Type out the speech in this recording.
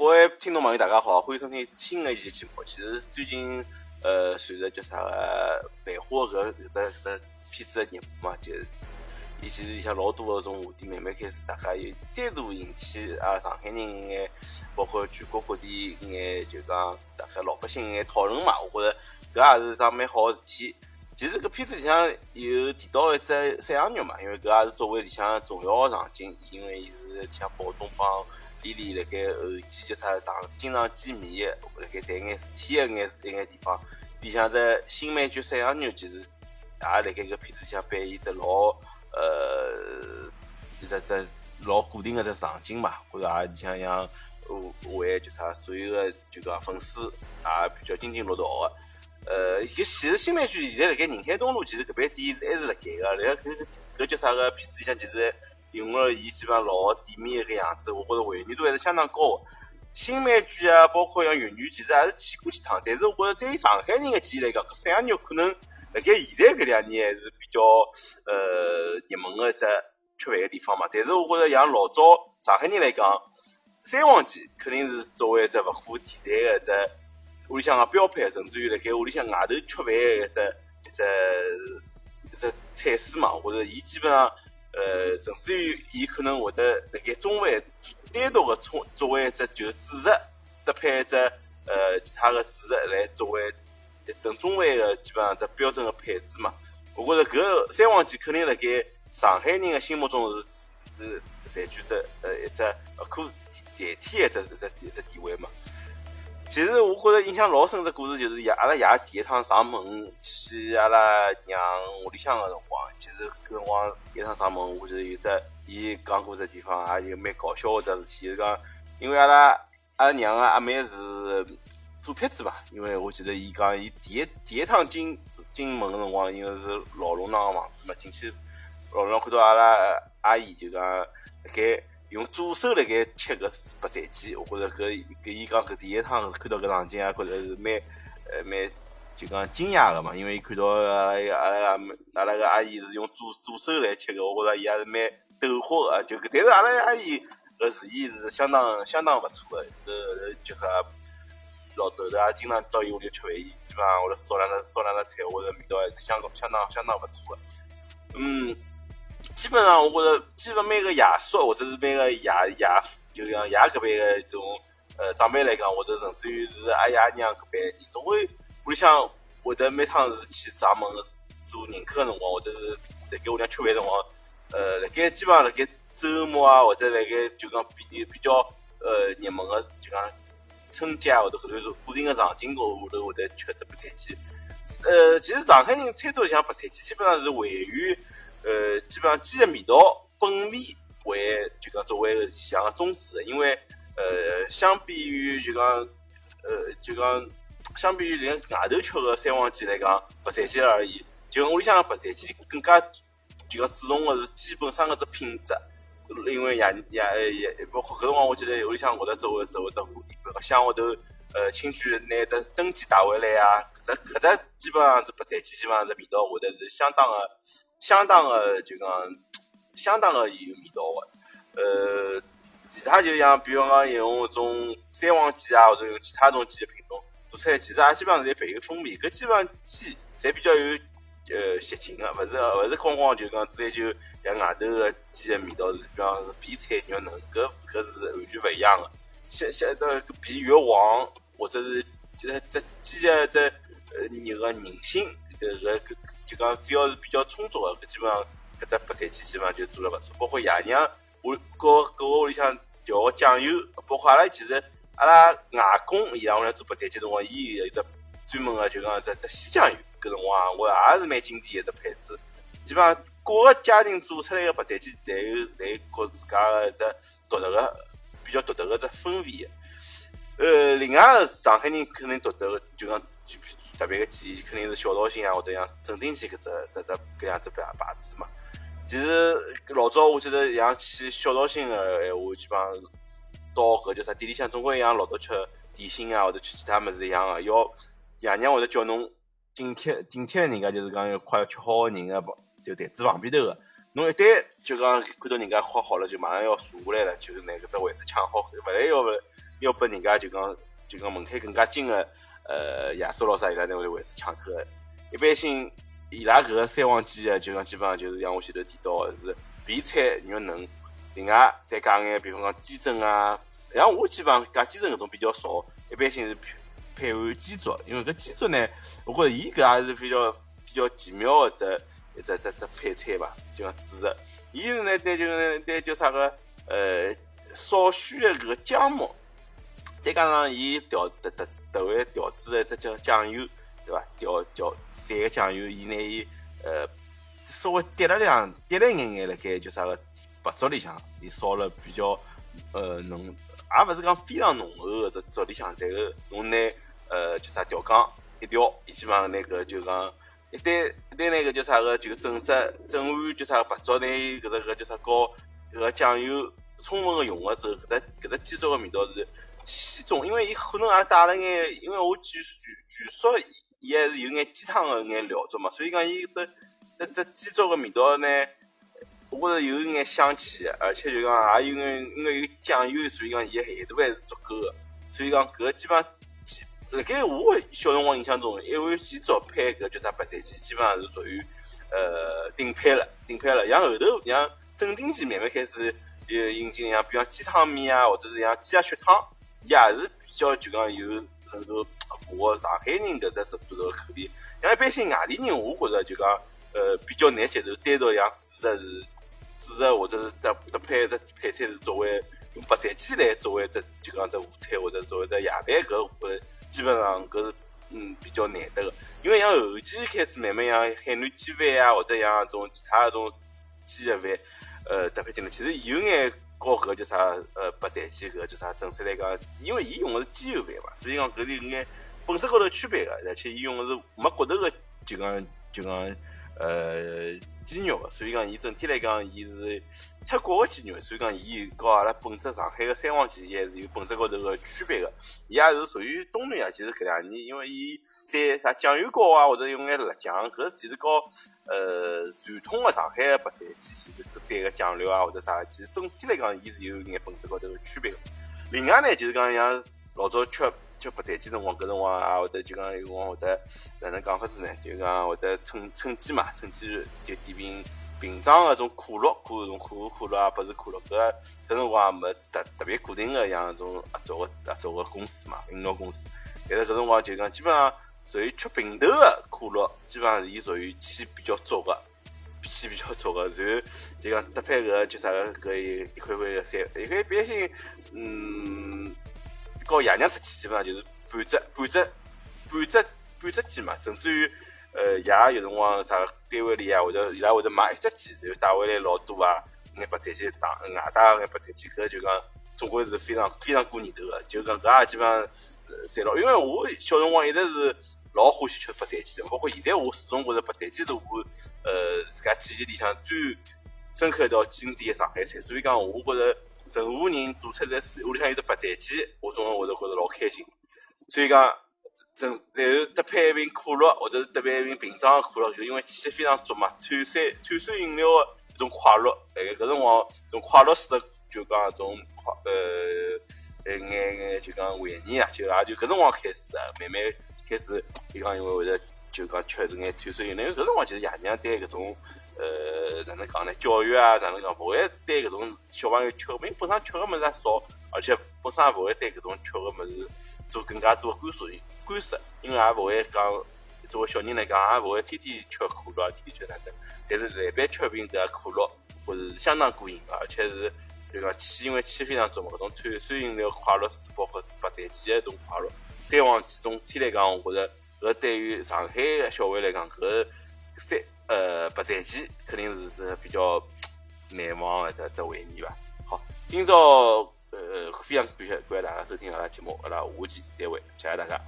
各位听众朋友，大家好，欢迎收听新的一期节目。其实最近，呃，随着叫啥个《繁花》搿搿只搿片子的热播嘛，就是伊其实里向老多个种话题慢慢开始，大家又再度引起啊上海人一眼，包括全国各地一眼，就讲大家老百姓一眼讨论嘛。我觉着搿也是桩蛮好个事体。其实搿片子里向有提到一只山羊肉嘛，因为搿也是作为里向重要个场景，因为伊是像宝中帮。丽丽辣盖后期叫啥常经常见面的，辣盖谈眼事体的眼一眼地方，里向只新美剧《山羊肉》其实也辣盖搿片子里向扮演只老呃一只只老固定个只场景嘛，或者也里向让为叫啥所有个就讲粉丝也比较津津乐道个。呃，搿其实新美剧现在辣盖宁海东路，其实搿爿店还是辣盖个，辣盖搿搿叫啥个片子里向其实。用了伊基本上老店面一个样子，我觉着还原度还是相当高。新美居啊，包括像粤语，其实还是去过几趟。但是我觉着对于上海人的记忆来讲，搿三样肉可能辣盖现在搿两年还是比较呃热门的一只吃饭的地方嘛。但是我觉着像老早上海人来讲，三旺记肯定是作为一只勿可替代的一只屋里向个标配，甚至于辣盖屋里向外头吃饭的一只一只一只菜式嘛。或者伊基本上。呃，甚至于伊可能会得辣盖中饭单独个充作为一只就主食，搭配一只呃其他个主食来作为一顿中饭个基本上只标准个配置嘛。我觉着搿三黄鸡肯定辣盖上海人个心目中是是占据着呃一只勿可代替一只一只一只地位嘛。其实我觉着印象老深的故事就是爷阿拉爷第一趟上门去阿拉娘屋里向个辰光，其实搿辰光第一趟上门，我觉得有只伊讲过只地方也有蛮搞笑个事体，就是讲因为阿拉阿拉娘个阿妹是左撇子嘛，因为我记得伊讲伊第一第一趟进进门个辰光，因为是老龙堂个房子嘛，进去老龙看到阿拉阿姨就讲辣盖。用左手辣盖切个白斩鸡，我觉着搿搿伊讲搿第一趟看到搿场景啊，觉着是蛮呃蛮就讲惊讶个嘛，因为伊看到阿拉阿拉阿拉个阿姨是用左左手来切个，我觉着伊也是蛮斗火个，就但是阿拉阿姨搿厨艺是相当相当勿错个，搿就讲老头子也经常到伊屋里吃饭，伊基本上会得烧两烧两只菜，我着味道还是相相当相当勿错个，嗯。基本上，我觉着，基本每个爷叔或者是每个爷爷，就像爷搿边个种呃长辈来讲，或者甚至于是阿爷娘搿边，伊总会屋里向会得每趟是去上门做迎客个辰光，或者是辣盖屋里向吃饭辰光，呃，辣盖基本上辣盖周末啊，或者辣盖就讲比比较呃热门个就讲春节啊，或者搿段是固定个场景下头会得吃只白菜鸡。呃，其实上海人餐桌里向白菜鸡基本上是位于。呃，基本上鸡的味道本味为就讲作为个像个宗旨，因为呃，相比于就讲呃，就讲相比于连外头吃个三黄鸡来讲，白斩鸡而已，就屋里向个白斩鸡更加就讲注重个是基本上个只品质，因为爷爷爷包括搿辰光，我记得屋里向会得做个做个只话题，比如乡下头呃亲眷拿只登记带回来啊，搿只搿只基本上是白斩鸡，基本上是味道会得是相当个。相当的就讲，相当的有味道的。呃，其他就像，比如讲用种三黄鸡啊，或者用其他种鸡的品种做出来，其实也基本上侪配有风味。搿基本上鸡侪比较有呃习性的，勿是勿是框框就讲追求像外头个鸡的味道是，比方是比菜肉嫩，搿搿是完全勿一样的。像像个皮越黄，或者是就是只鸡的只呃肉个韧性，搿搿搿。就讲只要是比较充足的，搿基本上搿只白菜鸡基本上就做了勿错。包括爷娘屋各各个屋里向调个酱油，包括阿拉其实阿拉外公伊拉屋里做白菜鸡辰光，伊有一只专门个就讲只只鲜酱油，搿辰光我也是蛮经典一只配置。基本上各个家庭做出来个白菜鸡，侪有侪各自家个只独特个比较独特个只风味。呃，另外个上海人肯定独特个就讲。特别个记忆肯定是小绍兴啊，或者像镇定剂搿只、这只搿样子牌牌子嘛。其实老早我记得像去小绍兴个闲话，基本上到搿叫啥店里向，总归像老早吃点心啊，或者吃其他物事一样个，要爷娘会得叫侬紧贴紧贴人家，就是讲要快要吃好个人个就台子旁边头个，侬一旦就讲看到人家画好了，就马上要坐下来了，就是拿搿只位置抢好，勿然要勿要拨人家就讲就讲门槛更加近个呃亚叔老师伊拉那个位置抢脱个。一般性伊拉搿个三黄鸡啊，就讲基本上就是像我前头提到个是肥菜肉嫩，另外再加眼比方讲鸡胗啊，像我基本上加鸡胗搿种比较少，一般性是配配碗鸡足，因为搿鸡足呢，我觉着伊搿也是比较比较奇妙个只一只只只配菜吧，就讲主食。伊是呢带就带叫啥个呃少许的搿个姜末。再加上伊调特特特为调制的一只叫酱油，对伐？调调散个酱油，伊拿伊呃稍微滴了两滴了一眼眼辣盖叫啥个白粥里向，伊烧了比较呃浓，也勿是讲非常浓厚个只粥里向，然后侬拿呃叫啥调羹一调，伊基本上拿搿就讲一旦一旦拿搿叫啥个就整只整碗叫啥个白粥，拿伊搿只搿叫啥高搿个酱油充分个融合之后，搿只搿只鸡粥个味道是。稀重，因为伊可能也带了眼，因为我据据据说伊还是有眼鸡汤个眼料足嘛，所以讲伊这这这鸡粥个味道呢，我觉着有眼香气，而且就讲也有眼因为有酱油，所以讲伊咸度还是足够个，所以讲搿基本上，辣盖我小辰光印象中，一碗鸡粥配搿叫啥白菜鸡，基本上是属于呃顶配了，顶配了。像后头像正定鸡慢慢开始呃引进像比方鸡汤面啊，或者是像鸡鸭血汤。也是比较就讲有很多符合上海人搿只这个口味，像一般性外地人，我觉着就讲呃比较难接受，单独像主食是主食或者是搭搭配只配菜是作为用白菜鸡来作为只就讲只午餐或者作为只夜饭搿呃基本上搿是嗯比较难得个，因为像后期开始慢慢像海南鸡饭啊或者像种其他搿种鸡个饭呃搭配进来，其实有眼。搞搿叫啥？呃，白菜鸡搿叫啥？政策来讲，因为伊用的是机油饭嘛，所以讲搿里有眼本质高头区别个，而且伊用的是没骨头个，就讲就讲呃鸡肉个，所以讲伊整体来讲，伊是出国个鸡肉，所以讲伊跟阿拉本质上海个三黄鸡还是有本质高头个区别个，伊也是属于东南亚，其实搿两年因为伊。在啥酱油膏啊，或者用眼辣酱，搿其实和呃传统的上海个白菜鸡，其实搿蘸个酱料啊或者啥，其实整体来讲，伊是有眼本质高头个区别个。另外呢，就是讲像老早吃吃白菜鸡辰光，搿辰光啊，或者就讲有辰光会得哪能讲法子呢？就讲会得趁趁机嘛，趁机就点瓶瓶装个种可乐，可种可口可乐啊，不是可乐，搿搿辰光也没特特别固定个像种合作个合作个公司嘛，饮料公司。但是搿辰光就讲基本上。属于吃平头的可乐，基本上是伊属于气比较足个，气比较足个。然后就讲搭配个就啥个搿一一块块个三，一块般性，嗯，搞爷娘出去基本上就是半只半只半只半只鸡嘛，甚至于呃爷有辰光啥单位里啊，或者伊拉会得买一只鸡，然后带回来老多啊，眼白菜鸡打外带眼白菜鸡，搿就讲总归是非常非常过年头个，就讲搿也基本上赚了，因为我小辰光一直是。老欢喜吃白菜鸡的，包括现在我始终觉着白菜鸡是我呃自家记忆里向最深刻一道经典的上海菜。所以讲，我觉着任何人做出来屋里向有只白菜鸡，我总会得觉着老开心。所以讲，然后搭配一瓶可乐，或者是搭配一瓶瓶装的可乐，就因为气非常足嘛，碳酸碳酸饮料的一种快乐。哎，搿辰光种快乐式的就讲种快呃，一眼眼就讲回忆啊，就也就搿辰光开始啊，慢慢。开始，比方因为会得就讲吃这眼碳酸饮料，搿辰光其实爷娘对搿种呃哪能讲呢？教育啊，哪能讲？勿会对搿种小朋友吃，因为本身吃个物事也少，而且本身也勿会对搿种吃个物事做更加多干涉干涉，因为也勿会讲作为小人来讲，也勿会天天吃可乐，天天吃哪能？但是来杯吃瓶搿可乐，或是相当过瘾个，而且是就讲气，因为气非常足嘛，搿种碳酸饮料快乐水，包括是白菜鸡一种快乐。三黄鸡总体来讲，我觉着搿对于上海个小孩来讲，搿三呃白菜鸡肯定是是比较难忘的这这回忆吧。好，今朝呃非常感谢感谢大家收听阿拉节目，阿拉下期再会，谢谢大家。